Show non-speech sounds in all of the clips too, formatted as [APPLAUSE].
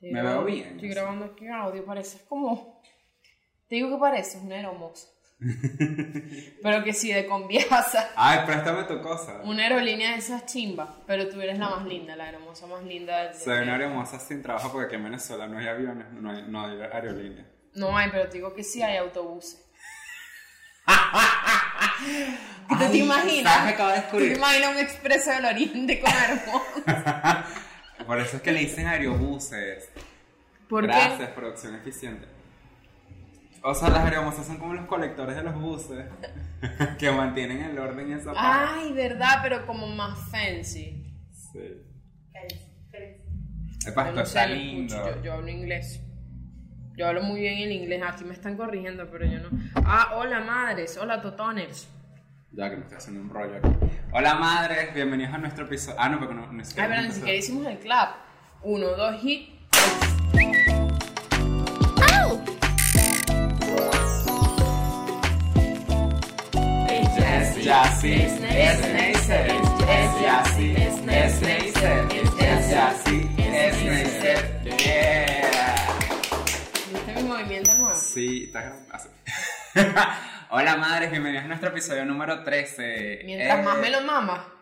Estoy Me grabando- veo bien, Estoy grabando aquí audio, pareces como. Te digo que pareces una hermosa. [LAUGHS] pero que sí, de conviasa. [LAUGHS] Ay, préstame tu cosa. Una aerolínea de esas chimbas, pero tú eres la más linda, la hermosa más linda del Soy una hermosa sin trabajo porque aquí en Venezuela no hay aviones, no hay, no hay aerolíneas. No hay, pero te digo que sí hay autobuses. [LAUGHS] ¿Tú te imaginas? ¿sabes qué acabo de ¿Tú descubrir? te imaginas un expreso del oriente con hermosa? Por eso es que le dicen aerobuses. ¿Por Gracias, qué? producción eficiente. O sea, las aeromosas son como los colectores de los buses [LAUGHS] que mantienen el orden y esa parte. Ay, verdad, pero como más fancy. Sí. Epa, esto no está sé, lindo. yo, yo hablo inglés. Yo hablo muy bien el inglés. Aquí me están corrigiendo, pero yo no. Ah, hola madres, hola totoners. Ya que me estoy haciendo un rollo aquí. Hola madres, bienvenidos a nuestro episodio. Ah, no, porque no, no es Ay, pero ni siquiera hicimos el clap. Uno, dos, hit. Es Jassy, es Neisser, es Jassy, es Neisser, es Jassy, es Neisser. Yeah. ¿Viste mi movimiento nuevo? Sí, estás grabando. así. Hola madres, bienvenidos a nuestro episodio número 13. Mientras Eh, más me lo mama.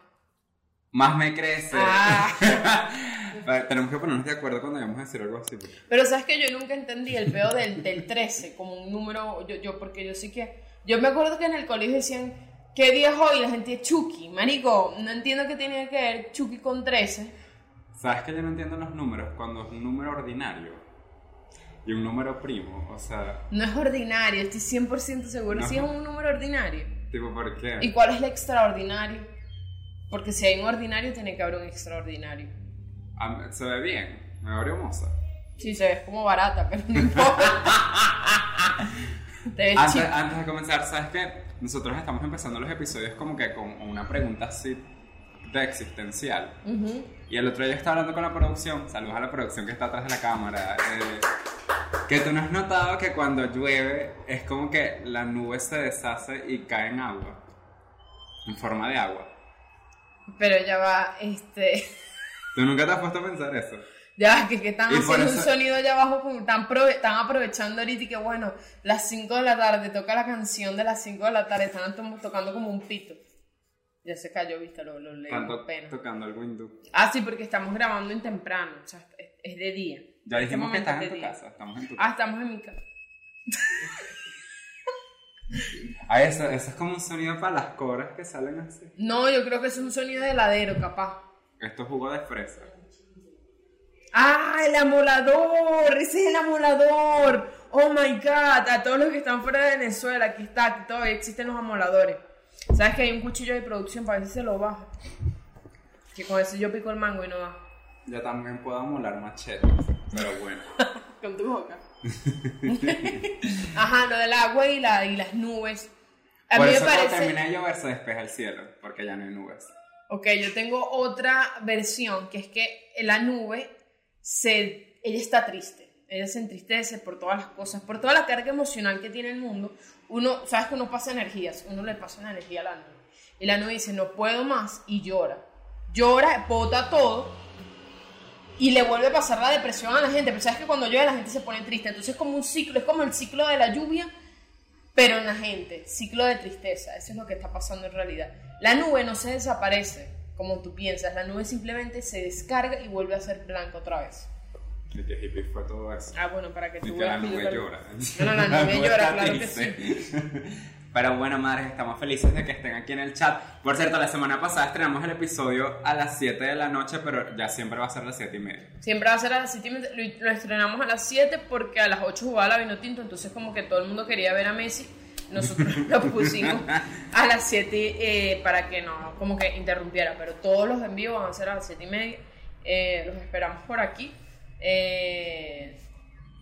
Más me crece. Ah. [LAUGHS] Vale, Tenemos que ponernos de acuerdo cuando vayamos a decir algo así. porque- Pero sabes que yo nunca entendí el peo del, del 13 como un número, yo, yo, porque yo sí que, yo me acuerdo que en el colegio decían, ¿qué día es hoy? La gente, Chucky, marico, no entiendo qué tiene que ver Chucky con 13. ¿Sabes que yo no entiendo los números cuando es un número ordinario y un número primo? O sea, No es ordinario, estoy 100% seguro, No. si es un número ordinario. tipo, ¿por qué? ¿Y cuál es el extraordinario? Porque si hay un ordinario, tiene que haber un extraordinario. Ah, Se ve bien, me veo hermosa. Sí, se ve como barata, pero no importa. [LAUGHS] Te ves Antes, antes de comenzar, ¿sabes qué? Nosotros estamos empezando los episodios como que con una pregunta así de existencial. Y el otro día estaba hablando con la producción, saludos a la producción que está atrás de la cámara, eh, que tú no has notado que cuando llueve es como que la nube se deshace y cae en agua, en forma de agua. Pero ya va, este... [LAUGHS] ¿Tú nunca te has puesto a pensar eso? Ya, que, que están Y haciendo un sonido allá abajo, están, prove- están aprovechando ahorita y que bueno, las 5 de la tarde, toca la canción de las 5 de la tarde, están to- tocando como un pito. Ya se cayó, viste, lo, lo leí, pena. tocando algo hindú. Ah, sí, porque estamos grabando en temprano, o sea, es, de día. Ya Este dijimos que estás es en tu día. casa, estamos en tu Ah, casa. estamos en mi casa. [LAUGHS] Ah, eso, eso es como un sonido para las cobras que salen así. No, yo creo que es un sonido de heladero, capaz. Esto es jugo de fresa. ¡Ah, el amolador! ¡Ese es el amolador! ¡Oh my god! A todos los que están fuera de Venezuela, aquí está, aquí todavía existen los amoladores. ¿Sabes que hay un cuchillo de producción para ver si se lo baja? Que con ese yo pico el mango y no da. Yo también puedo molar machetes, pero bueno. [LAUGHS] Con tu boca. [LAUGHS] Ajá, lo del agua y, la, y las nubes. A Por mí me eso cuando parece. termina de llover se despeja el cielo, porque ya no hay nubes. Ok, yo tengo otra versión que es que la nube se, ella está triste, ella se entristece por todas las cosas, por toda la carga emocional que tiene el mundo. Uno, sabes que uno pasa energías, uno le pasa una energía a la nube. Y la nube dice, no puedo más, y llora. Llora, bota todo, y le vuelve a pasar la depresión a la gente. Pero sabes que cuando llueve la gente se pone triste. Entonces es como un ciclo, es como el ciclo de la lluvia, pero en la gente. Ciclo de tristeza. Eso es lo que está pasando en realidad. La nube no se desaparece como tú piensas. La nube simplemente se descarga y vuelve a ser blanca otra vez. Y que hippie fue todo eso. Ah, bueno, para que tú la veas que yo nube llora. No, no, la [LAUGHS] nube llora, está claro que triste. [LAUGHS] Pero bueno, madres, estamos felices de que estén aquí en el chat. Por cierto, la semana pasada estrenamos el episodio a las 7 de la noche, pero ya siempre va a ser a las 7 y media. Siempre va a ser a las 7 y media. Lo, lo estrenamos a las 7 porque a las 8 jugaba la Vinotinto. Entonces, como que todo el mundo quería ver a Messi. Nosotros [LAUGHS] lo pusimos a las 7 eh, para que no, como que interrumpiera. Pero todos los en vivo van a ser a las 7 y media. Eh, los esperamos por aquí. Eh,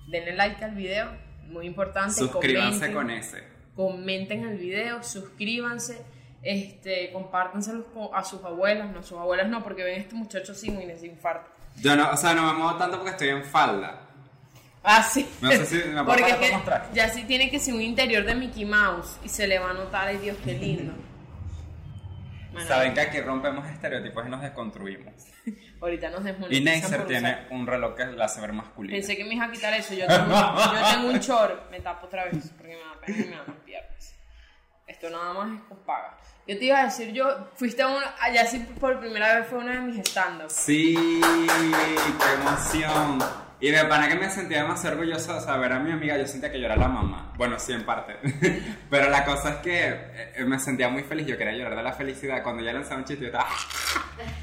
denle like al video, muy importante. Suscríbanse comenten, con ese. Comenten el video, suscríbanse. Este, compártanselos con- a sus abuelas, no, sus abuelas no, porque ven a este muchacho sin y infarto. Yo no, o sea, no me muevo tanto porque estoy en falda. Ah, sí. No sé si me [LAUGHS] puedo Porque parar es que para mostrar. ya sí tiene que ser un interior de Mickey Mouse y se le va a notar, ay Dios, qué lindo. Bueno, Saben que aquí rompemos estereotipos y nos desconstruimos. [LAUGHS] Ahorita nos Y desmonetizan Neisser por tiene un reloj que la hace ver masculino. Pensé que me iba a quitar eso. Yo tengo, yo tengo un short. Me tapo otra vez porque me da pena y me dan piernas. Esto nada más es con paga. Yo te iba a decir, yo fuiste a un, allá sí por primera vez fue uno de mis stand-ups. Sí, qué emoción. Y de pana que me sentía demasiado orgulloso de saber a mi amiga, yo sentía que yo era la mamá. Bueno, sí, en parte. [LAUGHS] Pero la cosa es que eh, me sentía muy feliz, yo quería llorar de la felicidad. Cuando ella lanzaba un chiste, yo estaba...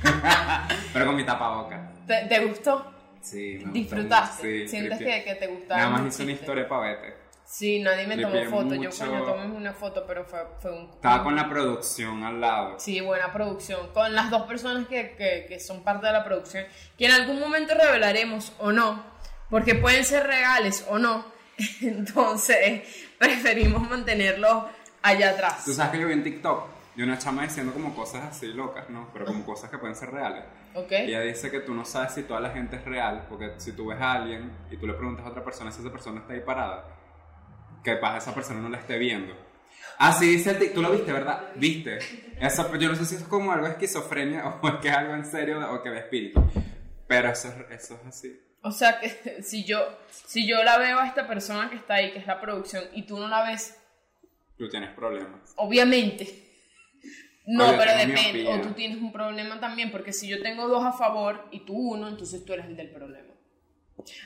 [LAUGHS] Pero con mi tapaboca. ¿Te, te gustó? Sí, me gustó ¿Disfrutaste? mucho, sí, ¿Sientes que, que te gustaba? Nada más hice una historia para vete. Sí, nadie me Le tomó foto. Yo mucho. coño tomé una foto, pero fue, fue un... Estaba con la producción al lado. Sí, buena producción. Con las dos personas que, que, que son parte de la producción, que en algún momento revelaremos o no, porque pueden ser reales o no. [LAUGHS] Entonces, preferimos mantenerlos allá atrás. Tú sabes que yo vi en TikTok de una chama diciendo como cosas así locas, ¿no? Pero como cosas que pueden ser reales. ¿Ok? Y Ella dice que tú no sabes si toda la gente es real, porque si tú ves a alguien y tú le preguntas a otra persona si esa persona está ahí parada, que pasa esa persona no la esté viendo. Así dice el tú lo viste, ¿verdad? ¿Viste? Eso, yo no sé si eso es como algo de esquizofrenia o es que es algo en serio o que de espíritu. Pero eso, es- eso es así. O sea que [LAUGHS] si yo, si yo la veo a esta persona que está ahí, que es la producción, y tú no la ves, Tú tienes problemas. obviamente. No, pero depende. O tú tienes un problema también, porque si yo tengo dos a favor y tú uno, entonces tú eres el del problema.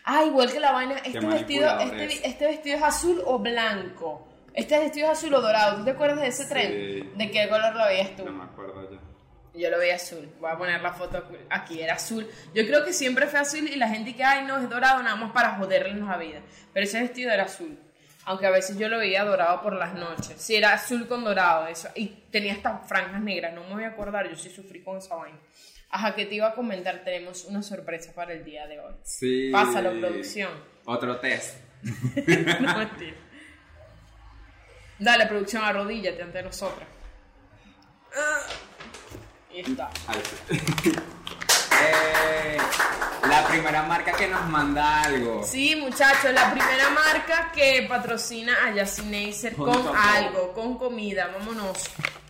Ah, igual que la vaina, este vestido, este, es. este vestido es azul o blanco. Este vestido es azul o dorado. ¿Tú te acuerdas de ese Sí. tren? ¿De qué color lo veías tú? No me acuerdo ya. Yo lo veía azul. Voy a poner la foto aquí, era azul. Yo creo que siempre fue azul y la gente que, ay, no, es dorado nada más para joderles la vida. Pero ese vestido era azul. Aunque a veces yo lo veía dorado por las noches. Sí, era azul con dorado, eso. Y tenía estas franjas negras, no me voy a acordar, yo sí sufrí con esa vaina. Ajá, que te iba a comentar, tenemos una sorpresa para el día de hoy. Sí. Pásalo, producción. Otro test. [LAUGHS] No, mentira. Dale, producción, arrodíllate ante nosotras. Y está. [LAUGHS] Eh, la primera marca que nos manda algo. Sí, muchachos, la primera marca que patrocina a Yacineisser Con algo, con comida, vámonos.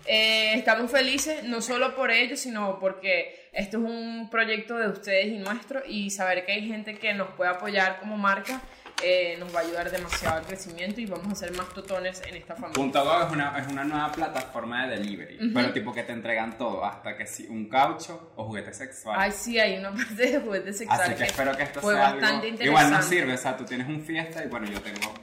Eh, estamos felices, no solo por ello, sino porque esto es un proyecto de ustedes y nuestro y saber que hay gente que nos puede apoyar como marca eh, nos va a ayudar demasiado al crecimiento y vamos a ser más totones en esta familia. Punto Go es una, es una nueva plataforma de delivery, pero tipo que te entregan todo, hasta que si un caucho o juguete sexual. Ay, sí, hay una [LAUGHS] parte de juguetes Así sexuales que espero que esto fue sea algo- bastante interesante. Igual no sirve, o sea, tú tienes un fiesta y bueno, yo tengo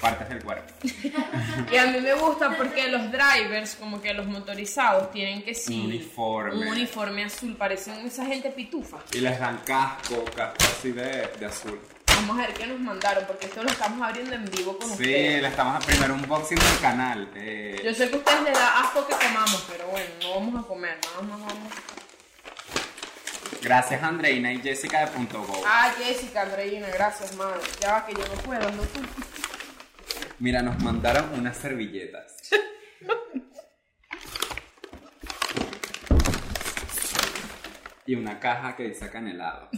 partes del cuerpo. [LAUGHS] Y a mí me gusta porque los drivers, como que los motorizados, tienen que sí. Un uniforme. Un uniforme azul, parecen esa gente pitufa. Y les dan casco, casco así de, de azul. Vamos a ver qué nos mandaron, porque esto lo estamos abriendo en vivo con Sí, ustedes. le estamos a primero un boxing del canal. eh, Yo sé que a ustedes les da asco que comamos, pero bueno, no vamos a comer, nada más vamos. gracias Andreina y Jessica de Punto Go. Ah, Jessica, Andreina, gracias, madre. Ya va que yo no puedo, no tú. Mira, nos mandaron unas servilletas. y una caja que dice canelado.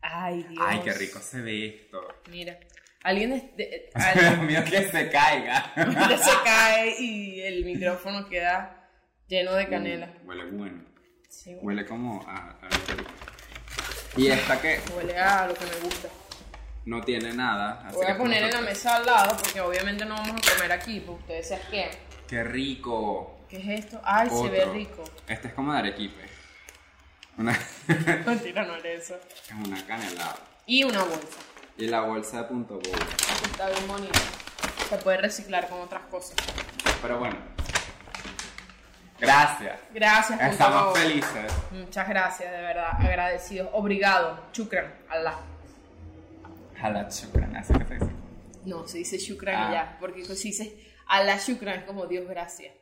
Ay, Dios. Ay, qué rico se ve esto. Mira, alguien es- de- [LAUGHS] Dios alguien mío, que se caiga. [LAUGHS] se cae y el micrófono queda lleno de canela. Mm, Huele bueno. Sí, Huele como a, a. Y esta que huele a lo que me gusta. No tiene nada. así Voy que a poner en la mesa al lado porque obviamente no vamos a comer aquí, porque ustedes se asquean. Qué rico. ¿Qué es esto? Ay, se ve rico. Este es como de arequipe. Una, [LAUGHS] Mentira, no era eso. es una canelada. Y una bolsa. Y la bolsa de punto. Aquí está bien bonita. Se puede reciclar con otras cosas. Pero bueno. Gracias. Gracias, Estamos felices. Muchas gracias, de verdad. Agradecidos. Obrigado. Chukran. Allah. Jala chukran, así que se dice. No, se dice shukran Ah. ya. Porque si dice Allah shukran es como Dios gracias.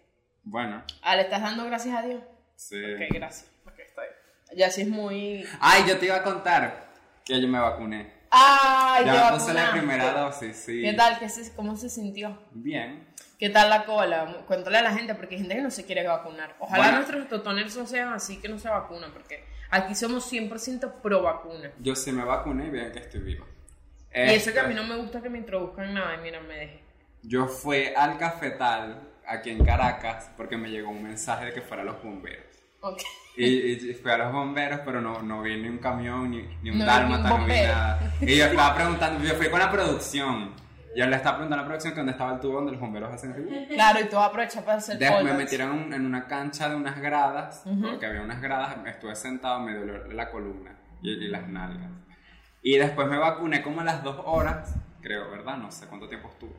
Bueno, Ah, ¿le estás dando gracias a Dios? sí. Ok, gracias. Ok, está bien. Ya sí es muy... Ay, yo te iba a contar que yo me vacuné. ¡Ay, ya me puse la primera dosis, sí. ¿Qué tal? ¿Qué se- ¿Cómo se sintió? Bien. ¿Qué tal la cola? Cuéntale a la gente, porque hay gente que no se quiere vacunar. Ojalá Bueno. nuestros totoners no sean así que no se vacunan, porque aquí somos 100% pro vacuna. Yo sí me vacuné y bien que estoy Y eso que a Este, mí no me gusta que me introduzcan nada, y mira, me dejé. Yo fui al cafetal aquí en Caracas porque me llegó un mensaje de que fuera a los bomberos. Ok. Y, y fui a los bomberos, pero no, no vi ni un camión, ni, ni un No dálmata, no vi nada. Y yo [LAUGHS] estaba preguntando, yo fui con la producción. Yo le estaba preguntando a la producción que dónde estaba el tubo donde los bomberos hacen así. Claro, y tú aprovechas para hacer Después me metieron en una cancha de unas gradas, porque había unas gradas, estuve sentado, me dolió la columna y, y las nalgas. Y después me vacuné como a las dos horas, creo, ¿verdad? No sé cuánto tiempo estuve.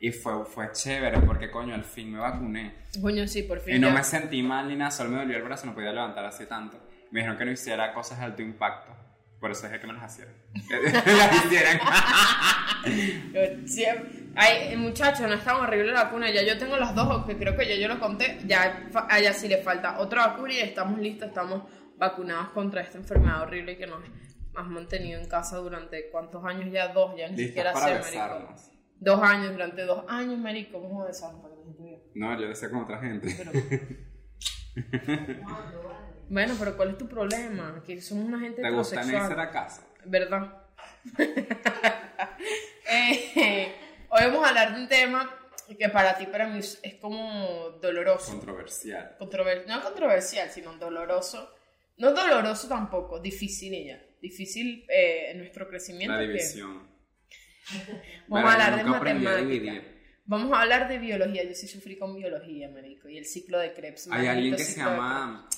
Y fue, fue chévere porque, coño, al fin me vacuné. Coño, sí, por fin. Y no ya. me sentí mal ni nada, solo me dolió el brazo, no podía levantar así tanto. Me dijeron que no hiciera cosas de alto impacto. Por eso dije que me las hicieran. [LAUGHS] [LAUGHS] las hicieran. Ay, muchachos, no es tan horrible la vacuna. Ya yo tengo las dos, que creo que ya yo lo conté. Ya a ella sí le falta otra vacuna y estamos listos, estamos vacunados contra esta enfermedad horrible que nos has mantenido en casa durante cuántos años ya, dos, ya ni siquiera para sé, marico. Dos años, durante dos años, marico, ¿cómo besarnos para que la gente vea? No, yo decía con otra gente. Pero- bueno, pero ¿cuál es tu problema? Que somos una gente ¿Te gusta heterosexual. Neisser a casa? ¿Verdad? [LAUGHS] Eh, hoy vamos a hablar de un tema que para ti, para mí, es como doloroso. Controversial. Controver- no controversial, sino doloroso. No doloroso tampoco, difícil ella. Difícil eh, en nuestro crecimiento. La que- división. Vamos a hablar de nunca aprendí a matemática. dividir. Vamos a hablar de biología. Yo sí sufrí con biología, marico. Y el ciclo de Krebs. Hay alguien que se llama.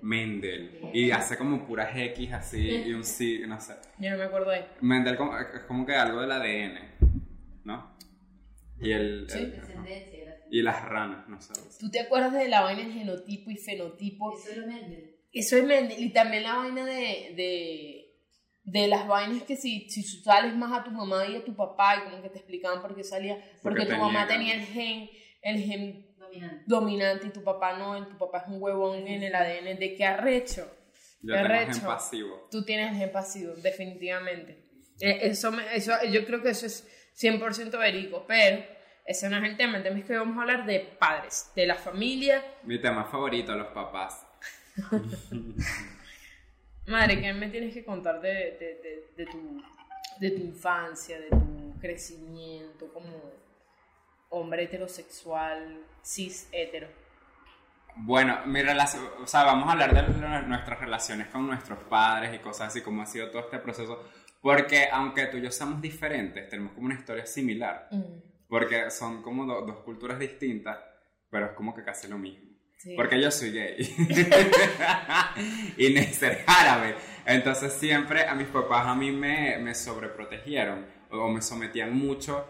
Mendel y hace como puras X así y un sí, no sé. Yo no me acuerdo de ahí. Mendel como- es como que algo del ADN, ¿no? Y el, Sí. el- Descendencia. y las ranas, no sé. ¿Tú te acuerdas de la vaina del genotipo y fenotipo? Eso lo vende. Eso es Mendel. Y también la vaina de, de, de las vainas que si, si sales más a tu mamá y a tu papá y como que te explicaban por qué salía. Porque, Porque tu mamá tenía- el gen, el gen Dominante. dominante y tu papá no, y tu papá es un huevón en el ADN. ¿De qué arrecho? Yo Qué tengo arrecho. gen pasivo. Tú tienes el gen pasivo, definitivamente. Eh, Eso, me- eso, yo creo que eso es 100% verídico, pero ese no es el tema. El tema es que vamos a hablar de padres, de la familia. Mi tema favorito, los papás. [LAUGHS] Madre, ¿qué me tienes que contar de, de, de, de tu, de tu infancia, de tu crecimiento como hombre heterosexual, cis hetero? Bueno, mi relación, o sea, vamos a hablar de nuestras relaciones con nuestros padres y cosas así, como ha sido todo este proceso, porque aunque tú y yo somos diferentes, tenemos como una historia similar, porque son como do- dos culturas distintas, pero es como que casi lo mismo. Sí. Porque yo soy gay. [LAUGHS] y es árabe. Entonces siempre a mis papás a mí me, me sobreprotegieron o me sometían mucho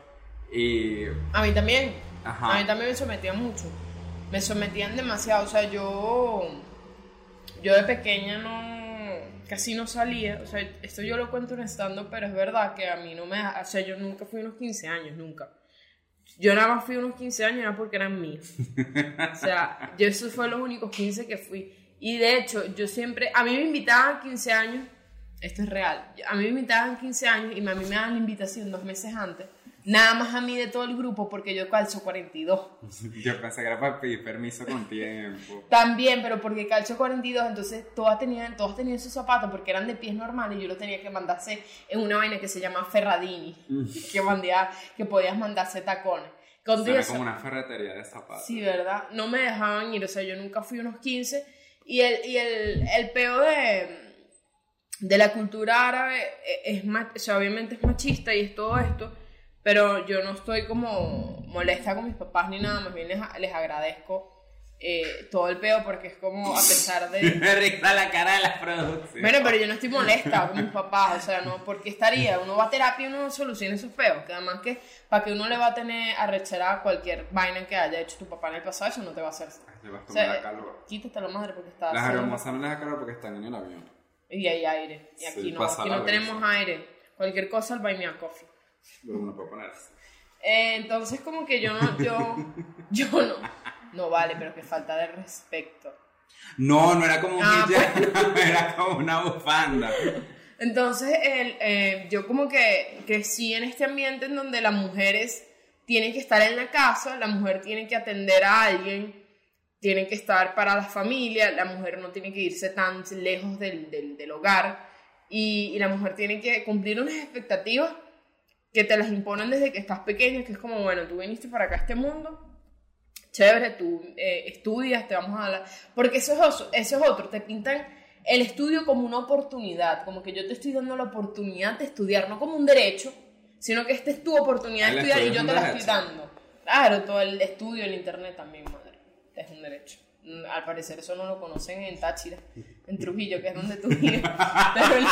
y... A mí también. Ajá. A mí también me sometían mucho. Me sometían demasiado. O sea, yo. Yo de pequeña no. Casi no salía. O sea, esto yo lo cuento en estando, pero es verdad que a mí no me. O sea, yo nunca fui unos 15 años, nunca. Yo nada más fui unos 15 años, era porque eran míos. O sea, [LAUGHS] yo esos fueron los únicos 15 que fui. Y de hecho, yo siempre. A mí me invitaban a 15 años. Esto es real. A mí me invitaban 15 años y a mí me daban la invitación dos meses antes. Nada más a mí de todo el grupo porque yo calzo 42. [LAUGHS] Yo pensé que era para pedir permiso con tiempo. También, pero porque calzo 42, entonces todas tenían, todas tenían sus zapatos porque eran de pies normales y yo lo tenía que mandarse en una vaina que se llama Ferradini, [LAUGHS] que, mandía, que podías mandarse tacones. Dios- como una ferretería de zapatos. Sí, ¿verdad? No me dejaban ir, o sea, yo nunca fui unos 15. Y el, y el, el peo de, de la cultura árabe es, ma- o sea, obviamente es machista y es todo esto, pero yo no estoy como molesta con mis papás ni nada, más bien les, les agradezco eh, todo el peo porque es como a pesar de... [LAUGHS] Me risa la cara de la producción. Bueno, pero yo no estoy molesta con mis papás, o sea, no, porque estaría, uno va a terapia y uno soluciona esos peos, que además que para que uno le va a tener arrechera a cualquier vaina que haya hecho tu papá en el pasado, eso no te va a hacer. Te vas a O tomar sea, la calor. quítate la madre porque está Las hermosas no les da calor porque están en el avión. y hay aire, y Sí, aquí no, aquí no brisa. tenemos aire, cualquier cosa al buy me a coffee. Eh, entonces como que yo no, yo, yo no, no vale, pero que falta de respeto. No, no era como un Ah, hijab, [LAUGHS] era como una bufanda. Entonces, el, eh, yo como que crecí en este ambiente en donde las mujeres tienen que estar en la casa, la mujer tiene que atender a alguien, tiene que estar para la familia, la mujer no tiene que irse tan lejos del, del- del hogar y, y la mujer tiene que cumplir unas expectativas que te las imponen desde que estás pequeña, que es como, bueno, tú viniste para acá a este mundo chévere, tú eh, estudias, te vamos a hablar. Porque eso es, eso es otro, te pintan el estudio como una oportunidad, como que yo te estoy dando la oportunidad de estudiar, no como un derecho, sino que esta es tu oportunidad de estudiar y yo te la estoy dando. Claro, todo el estudio, el internet también, madre, es un derecho. Mm, Al parecer eso no lo conocen en Táchira, en Trujillo, que es donde tú vives, [LAUGHS] pero el,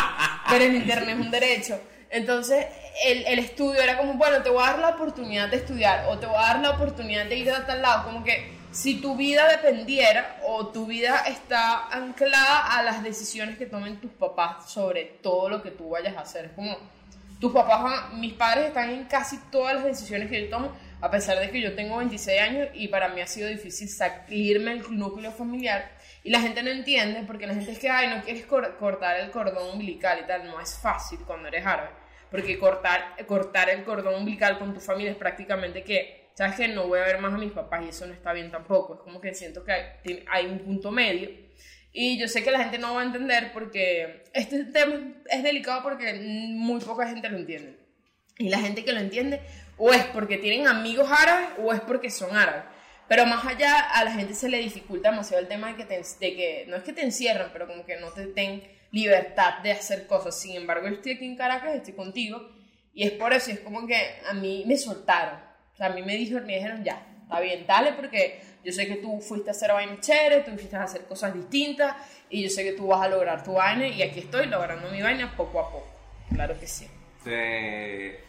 pero el internet es un derecho. Entonces, el, el estudio era como, bueno, te voy a dar la oportunidad de estudiar o te voy a dar la oportunidad de ir a tal lado, como que si tu vida dependiera o tu vida está anclada a las decisiones que tomen tus papás sobre todo lo que tú vayas a hacer. Es como, tus papás, mis padres están en casi todas las decisiones que yo tomo, a pesar de que yo tengo 26 años y para mí ha sido difícil salirme del núcleo familiar. Y la gente no entiende porque la gente es que, ay, no quieres cor- cortar el cordón umbilical y tal. No es fácil cuando eres árabe. Porque cortar, cortar el cordón umbilical con tu familia es prácticamente que, ¿sabes que No voy a ver más a mis papás y eso no está bien tampoco. Es como que siento que hay, un punto medio. Y yo sé que la gente no va a entender porque este tema es delicado porque muy poca gente lo entiende. Y la gente que lo entiende o es porque tienen amigos árabes o es porque son árabes. Pero más allá, a la gente se le dificulta demasiado el tema de que, de que no es que te encierran, pero como que no te den libertad de hacer cosas. Sin embargo, yo estoy aquí en Caracas, estoy contigo, y es por eso, es como que a mí me soltaron. O sea, a mí me dijeron, me dijeron, ya, está bien, dale, porque yo sé que tú fuiste a hacer vainas chéveres, tú fuiste a hacer cosas distintas, y yo sé que tú vas a lograr tu vaina, y aquí estoy logrando mi vaina poco a poco. Claro que sí. Este,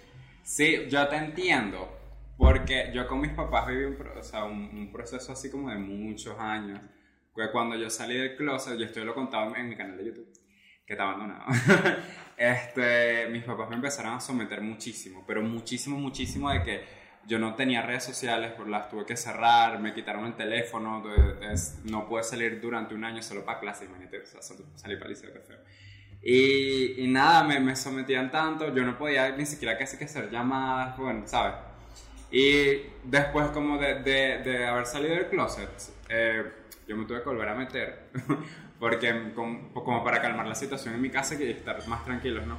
sí, yo te entiendo. Porque yo con mis papás viví un, proceso así como de muchos años. Cuando yo salí del closet, yo esto lo contaba en mi canal de YouTube, que está abandonado. [LAUGHS] este, mis papás me empezaron a someter muchísimo, pero muchísimo, muchísimo de que yo no tenía redes sociales, las tuve que cerrar, me quitaron el teléfono, no pude salir durante un año solo para clase, imagínate, o sea, salí para el liceo, qué feo. Y, y nada, me, me sometían tanto, yo no podía ni siquiera casi que hacer llamadas, bueno, ¿sabes? Y después como de, de, de haber salido del closet, eh, yo me tuve que volver a meter, porque como, como para calmar la situación en mi casa y estar más tranquilos, ¿no?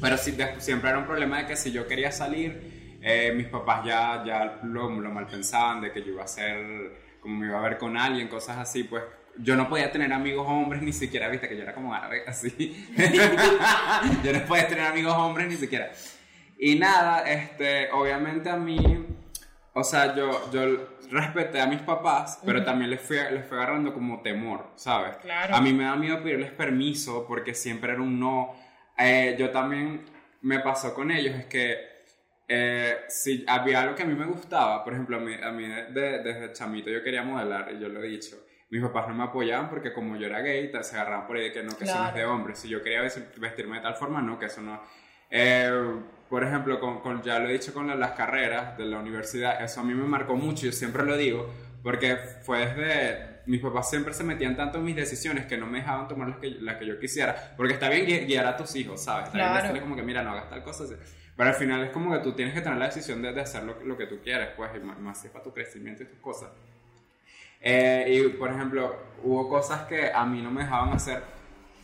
Pero sí, de- siempre era un problema de que si yo quería salir, eh, mis papás ya, ya lo, lo mal pensaban, de que yo iba a ser, como me iba a ver con alguien, cosas así, pues yo no podía tener amigos hombres ni siquiera, viste, que yo era como árabe, [LAUGHS] así. [LAUGHS] yo no podía tener amigos hombres ni siquiera. Y nada, este, obviamente a mí, o sea, yo, yo respeté a mis papás, pero también les fui, les fui agarrando como temor, ¿sabes? Claro. A mí me da miedo pedirles permiso porque siempre era un no. Eh, yo también me pasó con ellos, es que eh, si había algo que a mí me gustaba, por ejemplo, a mí, a mí de- desde chamito yo quería modelar, y yo lo he dicho. Mis papás no me apoyaban porque como yo era gay, se agarraban por ahí de que no, que eso no es de Claro. hombres. Si yo quería vestir- vestirme de tal forma, no, que eso no... Eh, por ejemplo, con, con- ya lo he dicho con la- las carreras de la universidad, eso a mí me marcó mucho, yo siempre lo digo, porque fue desde... Mis papás siempre se metían tanto en mis decisiones que no me dejaban tomar las que, las que yo quisiera, porque está bien gui- guiar a tus hijos, ¿sabes? Está bien Claro. decirles como que, mira, no hagas tal cosa, así. pero al final es como que tú tienes que tener la decisión de, de hacer lo, lo que tú quieres, pues, y más, más es para tu crecimiento y tus cosas. Eh, y por ejemplo, hubo cosas que a mí no me dejaban hacer.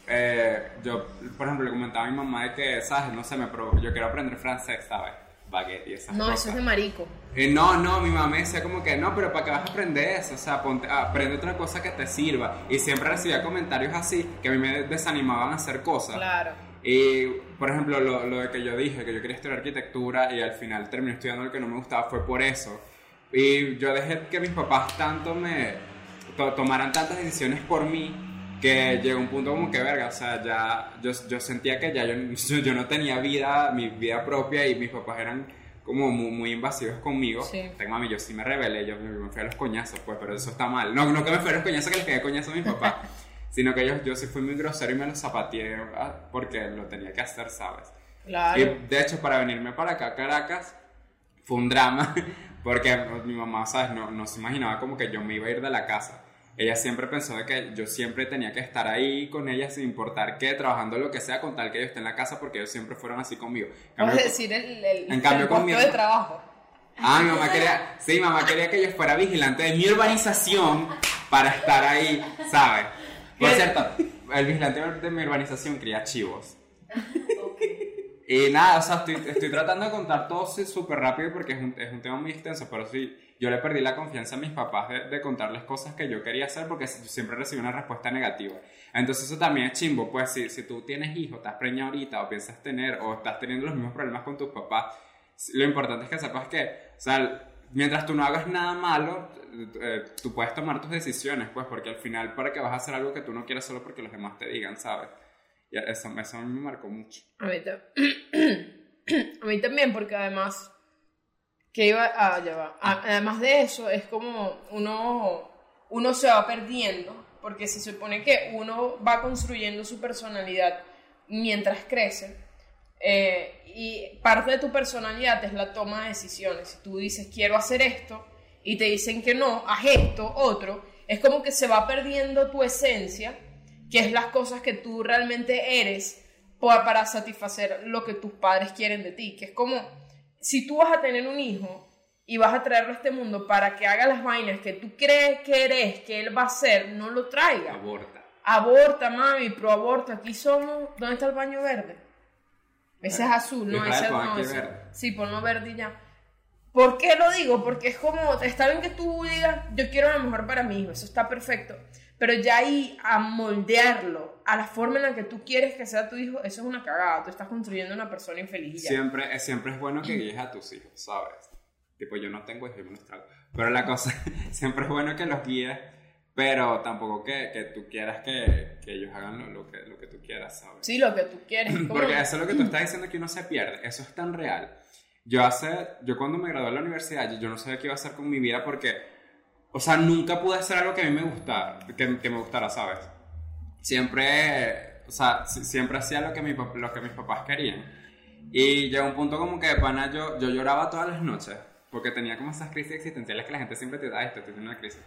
Eh, yo, por ejemplo, le comentaba a mi mamá de que, ¿sabes? No sé, me yo quiero aprender francés, ¿sabes? Baguette y esas No, cosas. eso es de marico. Eh, no, no, mi mamá me decía como que no, pero ¿para qué vas a aprender eso? O sea, ponte, aprende otra cosa que te sirva. Y siempre recibía comentarios así que a mí me desanimaban a hacer cosas. Claro. Y, por ejemplo, lo, lo de que yo dije, que yo quería estudiar arquitectura y al final terminé estudiando lo que no me gustaba, fue por eso. Y yo dejé que mis papás tanto me to- tomaran tantas decisiones por mí que llegó un punto como que verga, o sea, ya yo, yo sentía que ya yo, [LAUGHS] yo, no tenía vida, mi vida propia y mis papás eran como muy, muy invasivos conmigo. Sí. Tengo mami, yo sí me rebelé, yo me, fui a los coñazos, pues, pero eso está mal. No, no que me fui a los coñazos que les pegué coñazos a mis papás, [LAUGHS] sino que yo, yo sí fui muy grosero y me los zapateé ah, porque lo tenía que hacer, ¿sabes? Claro. Y de hecho, para venirme para acá a Caracas, fue un drama, [LAUGHS] porque mi mamá, ¿sabes? No, no se imaginaba como que yo me iba a ir de la casa. Ella siempre pensó de que yo siempre tenía que estar ahí con ella sin importar qué, trabajando lo que sea, con tal que yo esté en la casa, porque ellos siempre fueron así conmigo. En Vamos cambio, a decir el, el, en cambio el con puesto mi- de trabajo. Ah, mi mamá quería, sí, mamá quería que yo fuera vigilante de mi urbanización para estar ahí, ¿sabes? Por cierto, el vigilante de mi urbanización cría chivos. Ok. Y nada, o sea, estoy, estoy tratando de contar todo súper rápido porque es un, es un tema muy extenso, pero sí, yo le perdí la confianza a mis papás de, contarles cosas que yo quería hacer porque si- siempre recibí una respuesta negativa. Entonces eso también es chimbo, pues si, si tú tienes hijos, estás preñada ahorita o piensas tener o estás teniendo los mismos problemas con tus papás, lo importante es que sepas que, o sea, mientras tú no hagas nada malo, eh, tú puedes tomar tus decisiones, pues, porque al final, ¿para qué vas a hacer algo que tú no quieres solo porque los demás te digan, ¿sabes? Y eso, eso a mí me marcó mucho. A mí [CLEARS THROAT] también, porque además, que iba, ah, ya va. A- además de eso, es como uno, uno se va perdiendo, porque se supone que uno va construyendo su personalidad mientras crece, eh, y parte de tu personalidad es la toma de decisiones. Si tú dices, quiero hacer esto, y te dicen que no, haz esto, otro, es como que se va perdiendo tu esencia, que es las cosas que tú realmente eres pa- para satisfacer lo que tus padres quieren de ti. Que es como, si tú vas a tener un hijo y vas a traerlo a este mundo para que haga las vainas que tú crees que eres, que él va a hacer, no lo traiga. Aborta. Aborta, mami, pro aborto. Aquí somos. ¿Dónde está el baño verde? Ese es azul, no, ese no. ese- verde. Sí, ponlo verde y ya. ¿Por qué lo digo? Porque es como, está bien que tú digas, yo quiero lo mejor para mi hijo, eso está perfecto. Pero ya ahí a moldearlo a la forma en la que tú quieres que sea tu hijo, eso es una cagada. Tú estás construyendo una persona infeliz ya. Siempre, es- siempre es bueno que guíes a tus hijos, ¿sabes? Tipo, yo no tengo hijos, yo. Pero la cosa, [LAUGHS] siempre es bueno que los guíes, pero tampoco que, que tú quieras que, que ellos hagan lo, lo que, lo que tú quieras, ¿sabes? Sí, lo que tú quieres. es [CLEARS THROAT] como- Porque eso es lo que tú [CLEARS THROAT] estás diciendo que uno se pierde. Eso es tan real. Yo hace, yo cuando me gradué de la universidad, yo, yo no sabía qué iba a hacer con mi vida porque, o sea, nunca pude hacer algo que a mí me gustara, que, que me gustara, ¿sabes? Siempre, o sea, si- siempre hacía lo que, mi, lo que mis papás querían. Y llegó un punto como que, pana, yo, yo lloraba todas las noches porque tenía como esas crisis existenciales que la gente siempre te da, esto, teniendo una crisis.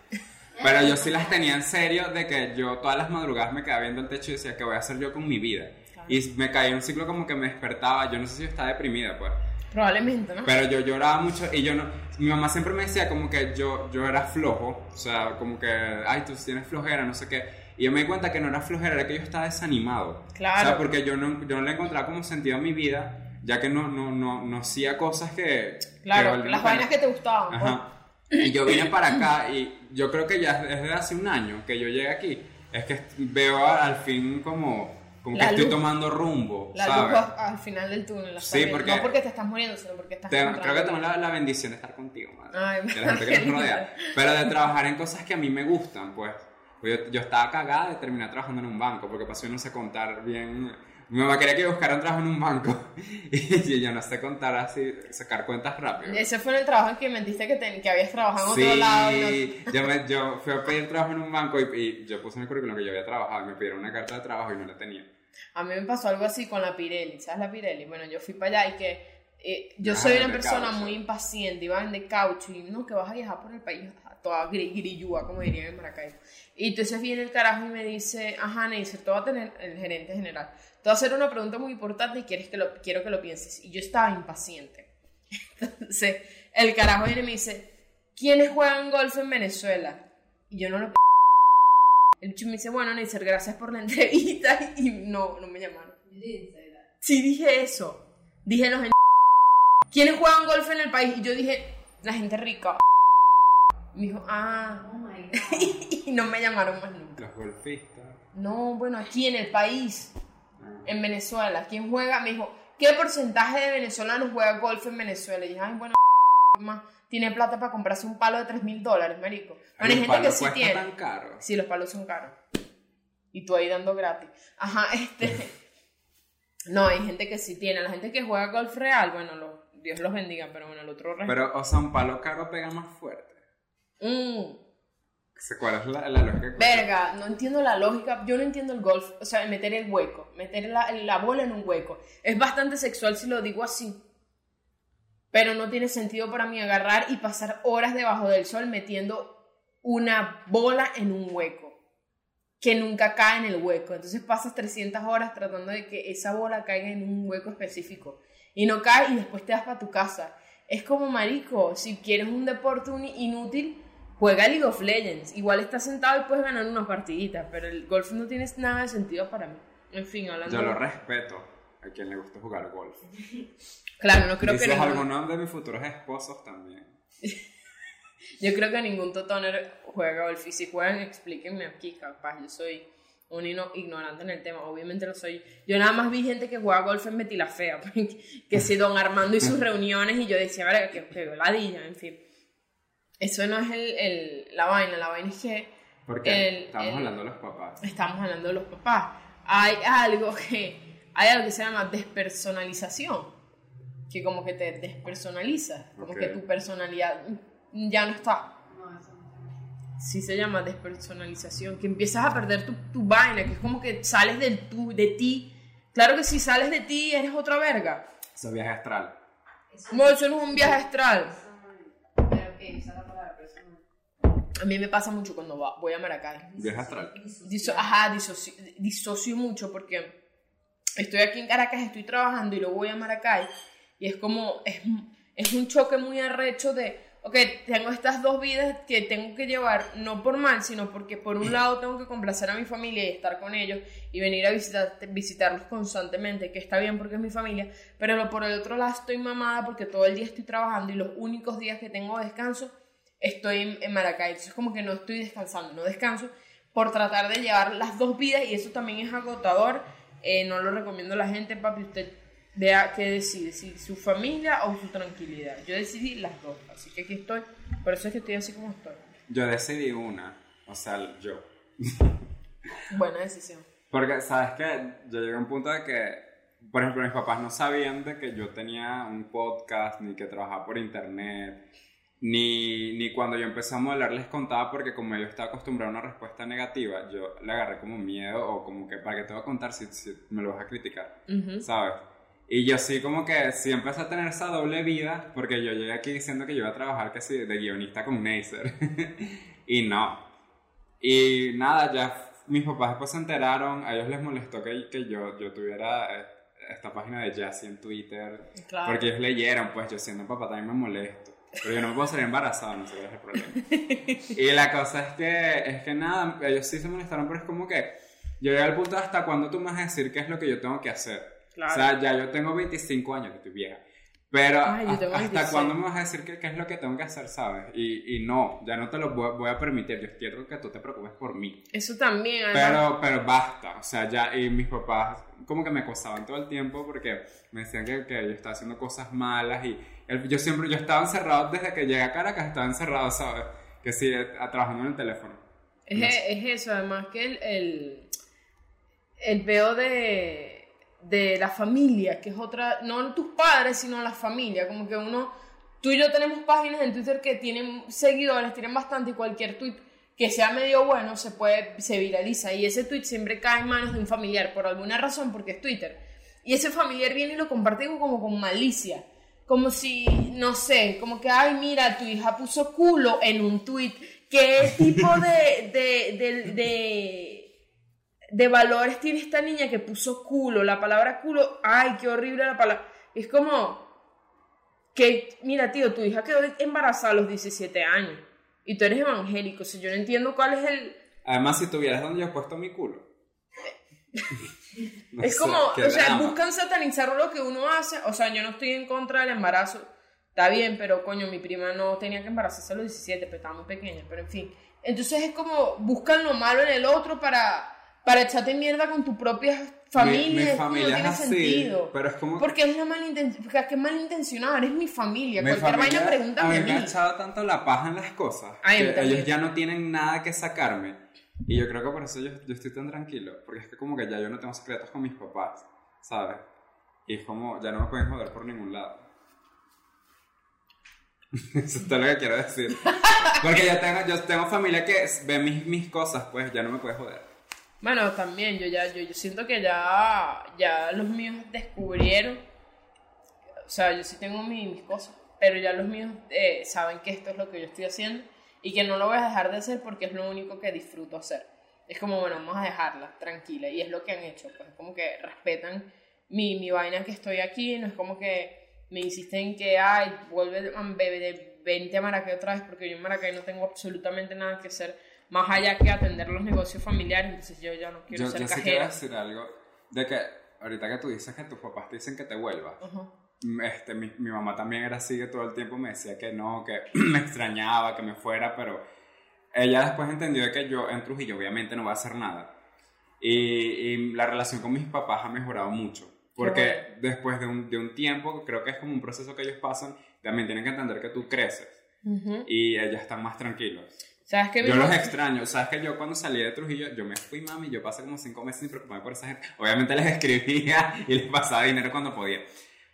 Pero yo sí las tenía en serio de que yo todas las madrugadas me quedaba viendo el techo y decía, ¿qué voy a hacer yo con mi vida? Y me caía en un ciclo como que me despertaba, yo no sé si yo estaba deprimida, pues. Probablemente, ¿no? Pero yo lloraba mucho y yo no... Mi mamá siempre me decía como que yo, yo era flojo, o sea, como que, ay, tú tienes flojera, no sé qué. Y yo me di cuenta que no era flojera, era que yo estaba desanimado. Claro. O sea, porque yo no, yo no le encontraba como sentido a mi vida, ya que no, no, no, no hacía cosas que... que claro, valían las vainas que te gustaban. pues. Ajá. Y yo vine para acá y yo creo que ya desde hace un año que yo llegué aquí, es que veo al fin como, como que La estoy luz. tomando rumbo, La ¿sabes? luz al final del túnel. Sí, porque- No porque te estás muriendo, sino porque estás encontrando creo que tengo la, la bendición de estar contigo, madre. Ay, de la gente que nos rodea. Pero de trabajar en cosas que a mí me gustan, pues. Pues Yo, yo estaba cagada de terminar trabajando en un banco, porque pasó yo no sé contar bien. Mi mamá quería que buscara un trabajo en un banco. [LAUGHS] Y yo no sé contar así, sacar cuentas rápido. Ese fue el trabajo en que mentiste que, ten- que habías trabajado en otro lado. Sí, yo, me- yo fui a pedir trabajo en un banco y, y yo puse en el currículum que yo había trabajado y me pidieron una carta de trabajo y no la tenía. A mí me pasó algo así con la Pirelli. ¿Sabes la Pirelli? Bueno, yo fui para allá y que eh, yo soy una de persona caucho. muy impaciente. Iba a vender caucho y no, que vas a viajar por el país toda gri- grillúa, como dirían en Maracaibo. Y entonces viene el carajo y me dice, ajá, Neisser, te voy a tener el gerente general. Te voy a hacer una pregunta muy importante y quieres que lo, quiero que lo pienses. Y yo estaba impaciente. [LAUGHS] Entonces, el carajo viene y me dice, ¿quiénes juegan golf en Venezuela? Y yo no lo... El bicho me dice, bueno, Neisser, gracias por la [LAUGHS] entrevista. Y no, no me llamaron. Sí, dije eso. Dije los en... ¿Quiénes juegan golf en el país? Y yo dije, la gente rica. Me dijo, ah. Oh my [LAUGHS] god. Y no me llamaron más nunca. Los golfistas. No, bueno, aquí en el país, ah. en Venezuela, ¿quién juega? Me dijo, ¿qué porcentaje de venezolanos juega golf en Venezuela? Y dije, ay, bueno, [LAUGHS] más tiene plata para comprarse un palo de 3 mil dólares, marico. Bueno, hay Los gente que sí tiene. tan caro. Sí, los palos son caros. Y tú ahí dando gratis. Ajá, [LAUGHS] este. No, hay gente que sí tiene. La gente que juega golf real, bueno, lo- Dios los bendiga, pero bueno, el otro resto. Pero, o sea, un palo caro pega más fuerte. Mm, ¿Cuál es la, la lógica? verga, no entiendo la lógica. Yo no entiendo el golf. O sea, meter el hueco, meter la, la bola en un hueco. Es bastante sexual si lo digo así. Pero no tiene sentido para mí agarrar y pasar horas debajo del sol metiendo una bola en un hueco. Que nunca cae en el hueco. Entonces pasas 300 horas tratando de que esa bola caiga en un hueco específico. Y no cae y después te vas para tu casa. Es como marico, si quieres un deporte inútil, juega League of Legends. Igual estás sentado y puedes ganar unas partiditas, pero el golf no tiene nada de sentido para mí. En fin, hablando. Yo lo respeto a quien le gusta jugar golf. [LAUGHS] Claro, no creo que Dices ninguno- alguno de mis futuros esposos también. [LAUGHS] Yo creo que ningún totoner juega golf y si juegan, explíquenme aquí, capaz, yo soy un ignorante en el tema, obviamente lo soy. Yo nada más vi gente que juega golf en Betty la Fea, [LAUGHS] que si Don Armando y sus reuniones y yo decía, vale, que, que ladilla, en fin. Eso no es el, el- la vaina, la vaina es que Porque El- estamos hablando de los papás. estamos hablando de los papás. Hay algo que, hay algo que se llama despersonalización, que como que te despersonaliza, como Ok. que tu personalidad ya no está. Sí se llama despersonalización, que empiezas a perder tu, tu vaina, que es como que sales del tú, de ti. Claro que si sales de ti eres otra verga. Eso es viaje astral. Eso No, eso no es un viaje astral. A mí me pasa mucho cuando voy a Maracay. Viaje astral. Diso- ajá, disocio, disocio mucho porque estoy aquí en Caracas, estoy trabajando y luego voy a Maracay y es como, es, es un choque muy arrecho de, ok, tengo estas dos vidas que tengo que llevar, no por mal, sino porque por un lado tengo que complacer a mi familia y estar con ellos y venir a visitar, visitarlos constantemente, que está bien porque es mi familia, pero por el otro lado estoy mamada porque todo el día estoy trabajando y los únicos días que tengo descanso estoy en, en Maracay, entonces como que no estoy descansando, no descanso por tratar de llevar las dos vidas y eso también es agotador, Eh, no lo recomiendo a la gente, papi, usted vea qué decide, si su familia o su tranquilidad. Yo decidí las dos, así que aquí estoy, por eso es que estoy así como estoy. Yo decidí una, o sea, yo. Buena decisión. Porque, ¿sabes qué? Yo llegué a un punto de que, por ejemplo, mis papás no sabían de que yo tenía un podcast, ni que trabajaba por internet, ni, ni cuando yo empecé a modelar les contaba porque como yo estaba acostumbrado a una respuesta negativa, yo le agarré como miedo o como que, ¿para qué te voy a contar si, si me lo vas a criticar? Ujú. ¿Sabes? Y yo sí como que sí empecé a tener esa doble vida porque yo llegué aquí diciendo que yo iba a trabajar que sí, de guionista con Neisser. [LAUGHS] y no. Y nada, ya mis papás después se enteraron, a ellos les molestó que, que yo, yo tuviera eh, esta página de Jassy en Twitter. Claro. Porque ellos leyeron, pues yo siendo papá también me molesto. Pero yo no me puedo salir embarazada, no sé cuál es el problema. [LAUGHS] y la cosa es que, es que nada, ellos sí se molestaron, pero es como que yo llegué al punto de hasta cuándo tú me vas a decir qué es lo que yo tengo que hacer. Claro. O sea, ya yo tengo 25 años, que estoy vieja. Pero Ay, hasta- hasta 26. cuándo me vas a decir qué, es lo que tengo que hacer, ¿sabes? Y, y no, ya no te lo voy, voy a permitir. Yo quiero que tú te preocupes por mí. Eso también, además. Pero, pero basta, o sea, ya, y mis papás como que me acosaban todo el tiempo porque me decían que, que yo estaba haciendo cosas malas y el- yo siempre, yo estaba encerrado desde que llegué a Caracas, estaba encerrado, ¿sabes? Que sí, eh, trabajando en el teléfono. Es, No sé. es eso, además que el, el, el peo de, de la familia, que es otra, no tus padres, sino la familia, como que uno, tú y yo tenemos páginas en Twitter que tienen seguidores, tienen bastante y cualquier tweet que sea medio bueno se puede, se viraliza y ese tweet siempre cae en manos de un familiar por alguna razón, porque es Twitter. Y ese familiar viene y lo comparte como con malicia. Como si, no sé, como que, ay, mira, tu hija puso culo en un tweet. ¿Qué tipo de, de, de, de, de valores tiene esta niña que puso culo? La palabra culo, ay, qué horrible la palabra. Es como que, mira, tío, tu hija quedó embarazada a los 17 años y tú eres evangélico. O sea, yo no entiendo cuál es el... Además, si tuvieras donde yo he puesto mi culo. [LAUGHS] No es sé, como, o sea, buscan satanizar lo que uno hace. O sea, yo no estoy en contra del embarazo. Está bien, pero coño, mi prima no tenía que embarazarse a los 17, pero estaba muy pequeña. Pero en fin. Entonces es como, buscan lo malo en el otro para, para echarte mierda con tu propia familia. Mi, mi familia no tiene así, sentido. pero es como Porque es la malintencionada. Que es malintencionada, eres mi familia. Mi Cualquier familia, vaina, pregúntame a mí me ha echado tanto la paja en las cosas Ay, que ellos ya no tienen nada que sacarme. Y yo creo que por eso yo, yo estoy tan tranquilo. Porque es que como que ya yo no tengo secretos con mis papás, ¿sabes? Y es como, ya no me pueden joder por ningún lado. [LAUGHS] eso es todo lo que quiero decir. [LAUGHS] Porque yo tengo, yo tengo familia que ve mis, mis cosas, pues ya no me puede joder. Bueno, también, yo ya, yo, yo siento que ya, ya los míos descubrieron, o sea, yo sí tengo mi- mis cosas, pero ya los míos eh, saben que esto es lo que yo estoy haciendo y que no lo voy a dejar de hacer porque es lo único que disfruto hacer. Es como, bueno, vamos a dejarla tranquila y es lo que han hecho, pues es como que respetan mi, mi vaina que estoy aquí, no es como que me insisten que, ay, vuelve a bebé de 20 a Maracay otra vez porque yo en Maracay no tengo absolutamente nada que hacer más allá que atender los negocios familiares, entonces yo ya no quiero Yo, ser yo sí quiero cajera. decir algo de que ahorita que tú dices que tus papás te dicen que te vuelvas. Ajá. mm, este, mi, mi mamá también era así que todo el tiempo me decía que no, que [CLEARS THROAT] me extrañaba, que me fuera, pero ella después entendió que yo en Trujillo obviamente no voy a hacer nada. Y, y la relación con mis papás ha mejorado mucho. Porque después de un, de un tiempo, creo que es como un proceso que ellos pasan, también tienen que entender que tú creces. Ujú. Y ellos están más tranquilos. ¿Sabes qué? Yo los extraño. Sabes que yo cuando salí de Trujillo, yo me fui, mami, yo pasé como cinco meses sin preocuparme por esa gente. [LAUGHS] Obviamente les escribía y les pasaba dinero cuando podía.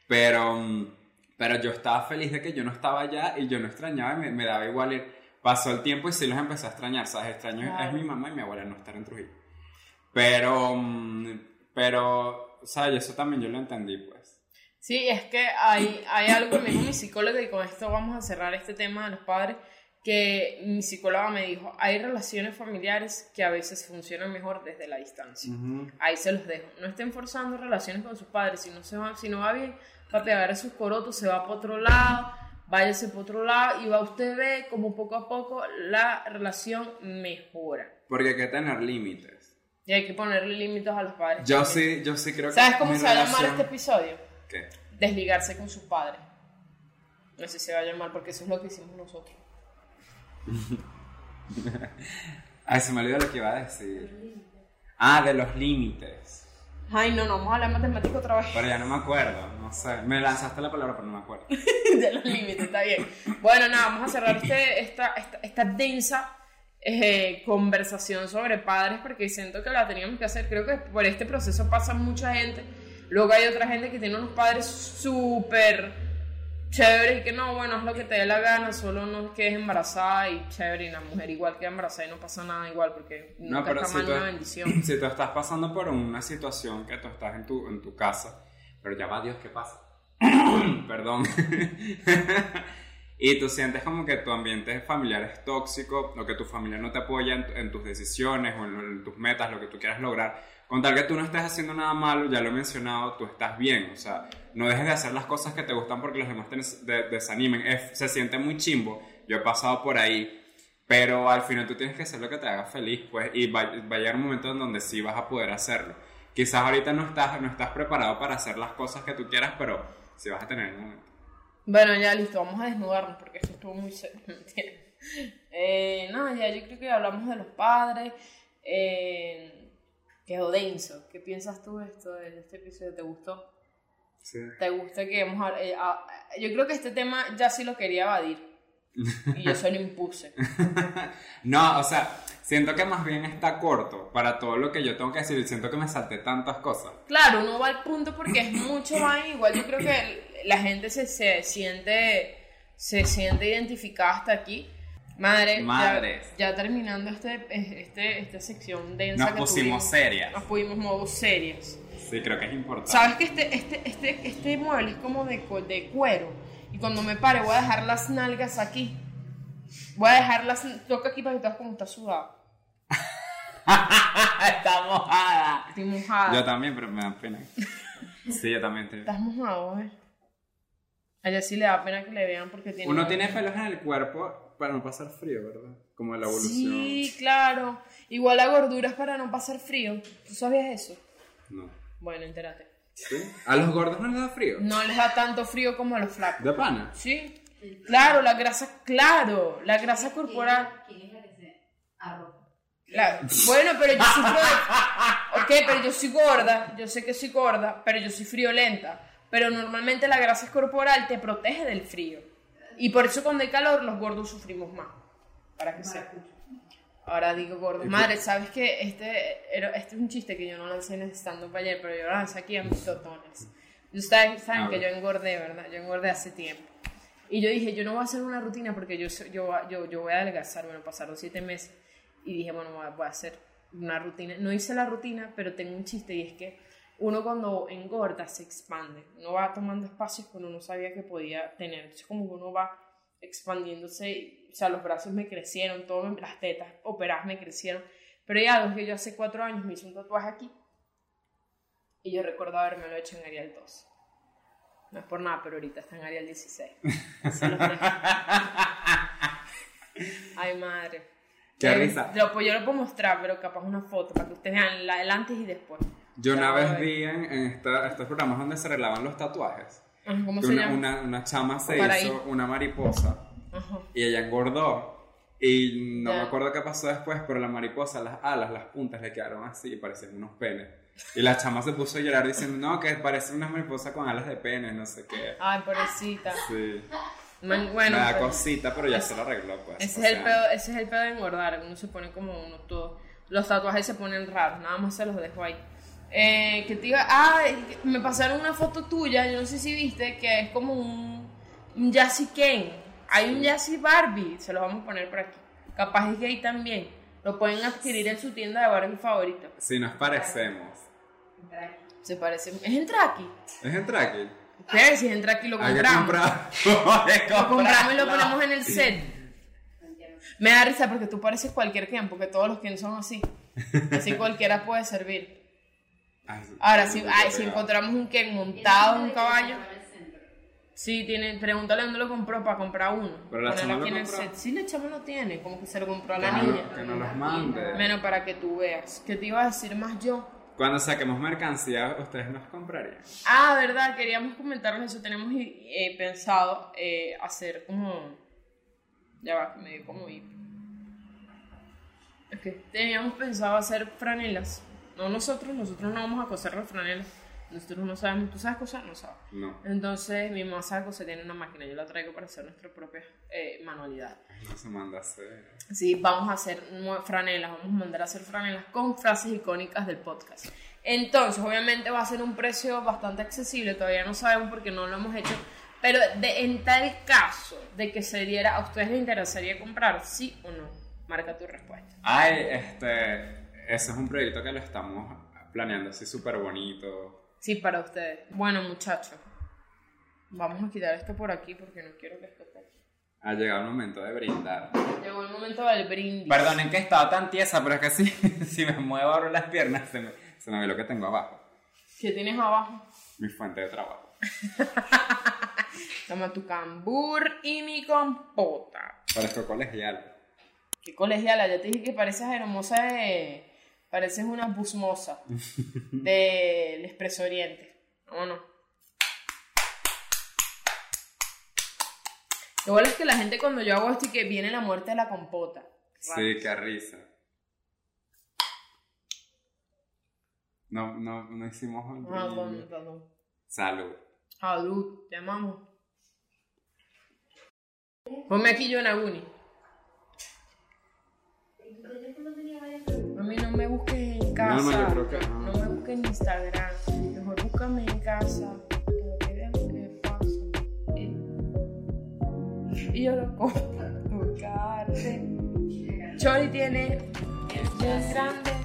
Pero, mm, pero yo estaba feliz de que yo no estaba allá y yo no extrañaba y me, me daba igual ir. Pasó el tiempo y sí los empecé a extrañar, ¿sabes? Extraño Claro. es mi mamá y mi abuela no estar en Trujillo. Pero, mm, pero, ¿sabes? Eso también yo lo entendí, pues. Sí, es que hay, hay algo que me dijo mi psicóloga y con esto vamos a cerrar este tema de los padres, que mi psicóloga me dijo, hay relaciones familiares que a veces funcionan mejor desde la distancia. Ahí se los dejo. No estén forzando relaciones con sus padres. Si no, se va, si no va bien, papi, agarre sus corotos, se va para otro lado, váyase para otro lado y va usted ve como poco a poco la relación mejora. Porque hay que tener límites. Y hay que ponerle límites a los padres. Yo también. sí, yo sí creo que. ¿Sabes cómo se va a llamar este episodio? ¿Qué? Desligarse con sus padres. No sé si se va a llamar porque eso es lo que hicimos nosotros. [LAUGHS] Ay, se me olvidó lo que iba a decir. Ah, de los límites. Ay, no, no, vamos a hablar matemático otra vez. Pero ya no me acuerdo, no sé. Me lanzaste la palabra, pero no me acuerdo. [LAUGHS] de los límites, está bien. Bueno, nada, vamos a cerrar este, esta, esta, esta densa eh, conversación sobre padres porque siento que la teníamos que hacer. Creo que por este proceso pasa mucha gente. Luego hay otra gente que tiene unos padres súper chéveres y que no, bueno, haz lo que te dé la gana, solo no quedes embarazada y chévere, y la mujer igual queda embarazada y no pasa nada igual porque No, pero está si mal tú, una bendición. [CLEARS THROAT] si tú estás pasando por una situación que tú estás en tu, en tu casa, pero ya va Dios, ¿qué pasa? [CLEARS THROAT] Perdón. [LAUGHS] y tú sientes como que tu ambiente familiar es tóxico, o que tu familia no te apoya en, en tus decisiones o en, en tus metas, lo que tú quieras lograr. Con tal que tú no estés haciendo nada malo, ya lo he mencionado, tú estás bien. O sea, no dejes de hacer las cosas que te gustan porque los demás te des- de- desanimen. Es- se siente muy chimbo. Yo he pasado por ahí. Pero al final tú tienes que hacer lo que te haga feliz, pues, y va, va a llegar un momento en donde sí vas a poder hacerlo. Quizás ahorita no estás, no estás preparado para hacer las cosas que tú quieras, pero sí vas a tener un momento. Bueno, ya listo, vamos a desnudarnos porque esto estuvo muy serio. [LAUGHS] Eh, no, ya yo creo que hablamos de los padres. Eh, quedó denso. ¿Qué piensas tú de esto, de este episodio? ¿Te gustó? Sí. ¿Te gusta que hemos eh, ah, Yo creo que este tema ya sí lo quería evadir. Y yo se lo impuse. [LAUGHS] No, o sea, siento que más bien está corto para todo lo que yo tengo que decir. Siento que me salté tantas cosas. Claro, uno va al punto porque es mucho más. Igual yo creo que la gente se, se siente se siente identificada hasta aquí. Madre, ya- Madres. Ya, terminando este, este, esta sección densa Nos que pusimos tuvimos, serias. Nos pusimos modo serias. Sí, creo que es importante. ¿Sabes que este, este, este, este mueble es como de, de cuero? Y cuando me pare voy a dejar las nalgas aquí. Voy a dejar las... Toca aquí para que te veas como está sudado. [LAUGHS] está mojada. Estoy mojada. Yo también, pero me da pena. Sí, yo también. te- Estás mojado, ¿eh? A ella sí le da pena que le vean porque tiene... Uno tiene pelos en el cuerpo para no pasar frío, ¿verdad? Como la evolución. Sí, claro. Igual la gordura es para no pasar frío. ¿Tú sabías eso? No. Bueno, entérate. ¿Sí? ¿A los gordos no les da frío? No les da tanto frío como a los flacos. ¿De pana? Sí. Claro, la grasa, claro, la grasa corporal. ¿Quién es la que se arroja? la- bueno, pero yo sufro de... Ok, pero yo soy gorda, yo sé que soy gorda, pero yo soy friolenta. Pero normalmente la grasa corporal te protege del frío. Y por eso cuando hay calor los gordos sufrimos más. Para que sepan. Ahora digo gordo. Madre, ¿sabes qué? Este, este es un chiste que yo no lancé en el stand-up ayer, pero yo lo lancé aquí a mis totones. Ustedes saben que yo engordé, ¿verdad? Yo engordé hace tiempo. Y yo dije, yo no voy a hacer una rutina porque yo, yo, yo, yo voy a adelgazar. Bueno, pasaron siete meses. Y dije, bueno, voy a, hacer una rutina. No hice la rutina, pero tengo un chiste y es que uno cuando engorda se expande. Uno va tomando espacios que uno no sabía que podía tener. Entonces como uno va expandiéndose, o sea, los brazos me crecieron, todo, me- las tetas operadas me crecieron. Pero ya, algo que yo hace cuatro años me hice un tatuaje aquí. Y yo recuerdo haberme lo hecho en Arial 2. No es por nada, pero ahorita está en Arial 16. [LAUGHS] Se los dejo. Ay, madre. Qué Eh, risa. Lo, pues yo lo puedo mostrar, pero capaz una foto para que ustedes vean la, el antes y después. Yo una vez vi en, esta- estos programas donde se arreglaban los tatuajes ¿Cómo que se una, llama? una, una chama se hizo ahí. una mariposa Ajá. y ella engordó. Y no Ya. me acuerdo qué pasó después, pero la mariposa, las alas, las puntas le quedaron así y parecían unos penes. Y la chama se puso a llorar diciendo, no, que parece una mariposa con alas de pene, no sé qué. Ay, pobrecita. Sí. Man- Bueno, me da pero- cosita, pero ya se lo arregló, pues. ese, es el pedo, ese es el pedo de engordar. Uno se pone como uno todo. Los tatuajes se ponen raros, nada más se los dejo ahí. Eh, que te iba. Ah, me pasaron una foto tuya, yo no sé si viste, que es como un, un Jassy Ken. Hay un Jassy Barbie, se lo vamos a poner por aquí. Capaz es gay también. Lo pueden adquirir en su tienda de Barbie favorita. Si nos parecemos. Se parece. ¿Es en Traki? ¿Es en Traki? ¿Qué? Si es en Traki lo compramos. comprar. Hay que Lo [LAUGHS] compramos y lo ponemos en el set. Me da risa porque tú pareces cualquier Ken, porque todos los Ken son así. Así [LAUGHS] cualquiera puede servir. Ahora, sí, si, ay, si encontramos un Ken montado en un caballo, sí, tiene, pregúntale dónde lo compró para comprar uno. Pero la chama aquí lo en el compró. set. Sí, la chama lo tiene, como que se lo compró a la no, niña. que no los mande. Menos para que tú veas. ¿Qué te iba a decir más yo? Cuando saquemos mercancía, ustedes nos comprarían. Ah, verdad, queríamos comentarles eso. Tenemos eh, pensado eh, hacer como. Ya va, me dio como hipo. Es que teníamos pensado hacer franelas. No nosotros, nosotros no vamos a coser las franelas. Nosotros no sabemos. ¿Tú sabes coser? No sabes. No. Entonces, mi mamá sabe coser, tiene una máquina. Yo la traigo para hacer nuestra propia eh, manualidad. No se manda a hacer. Sí, vamos a hacer franelas, vamos a mandar a hacer franelas con frases icónicas del podcast. Entonces, obviamente va a ser un precio bastante accesible, todavía no sabemos porque no lo hemos hecho, pero de, en tal caso de que se diera, ¿a ustedes les interesaría comprar, sí o no? Marca tu respuesta. Ay, este. Ese es un proyecto que lo estamos planeando así súper bonito. Sí, para ustedes. Bueno, muchachos, vamos a quitar esto por aquí porque no quiero que esto esté aquí. Ha llegado el momento de brindar. Llegó el momento del brindis. Perdonen que estaba tan tiesa, pero es que si, [LAUGHS] si me muevo ahora las piernas, se me, se me ve lo que tengo abajo. ¿Qué tienes abajo? Mi fuente de trabajo. [LAUGHS] Toma tu cambur y mi compota. Parezco colegial. Qué colegiala, ya te dije que pareces hermosa de... Pareces una busmosa [LAUGHS] del Expreso Oriente. ¿O no? Lo bueno es que la gente cuando yo hago esto y que viene la muerte de la compota. Sí, qué risa. No, no, no hicimos un brindis. con- perdón. Salud. Salud, te amamos. Ponme aquí Yonaguni. A mí no me busques en casa. No, no, yo creo que no. No me busques en Instagram. Mejor búscame en casa. Para que vean que pasa. Eh. Y yo lo compro. Buscarte. Chori tiene. Es bien grande.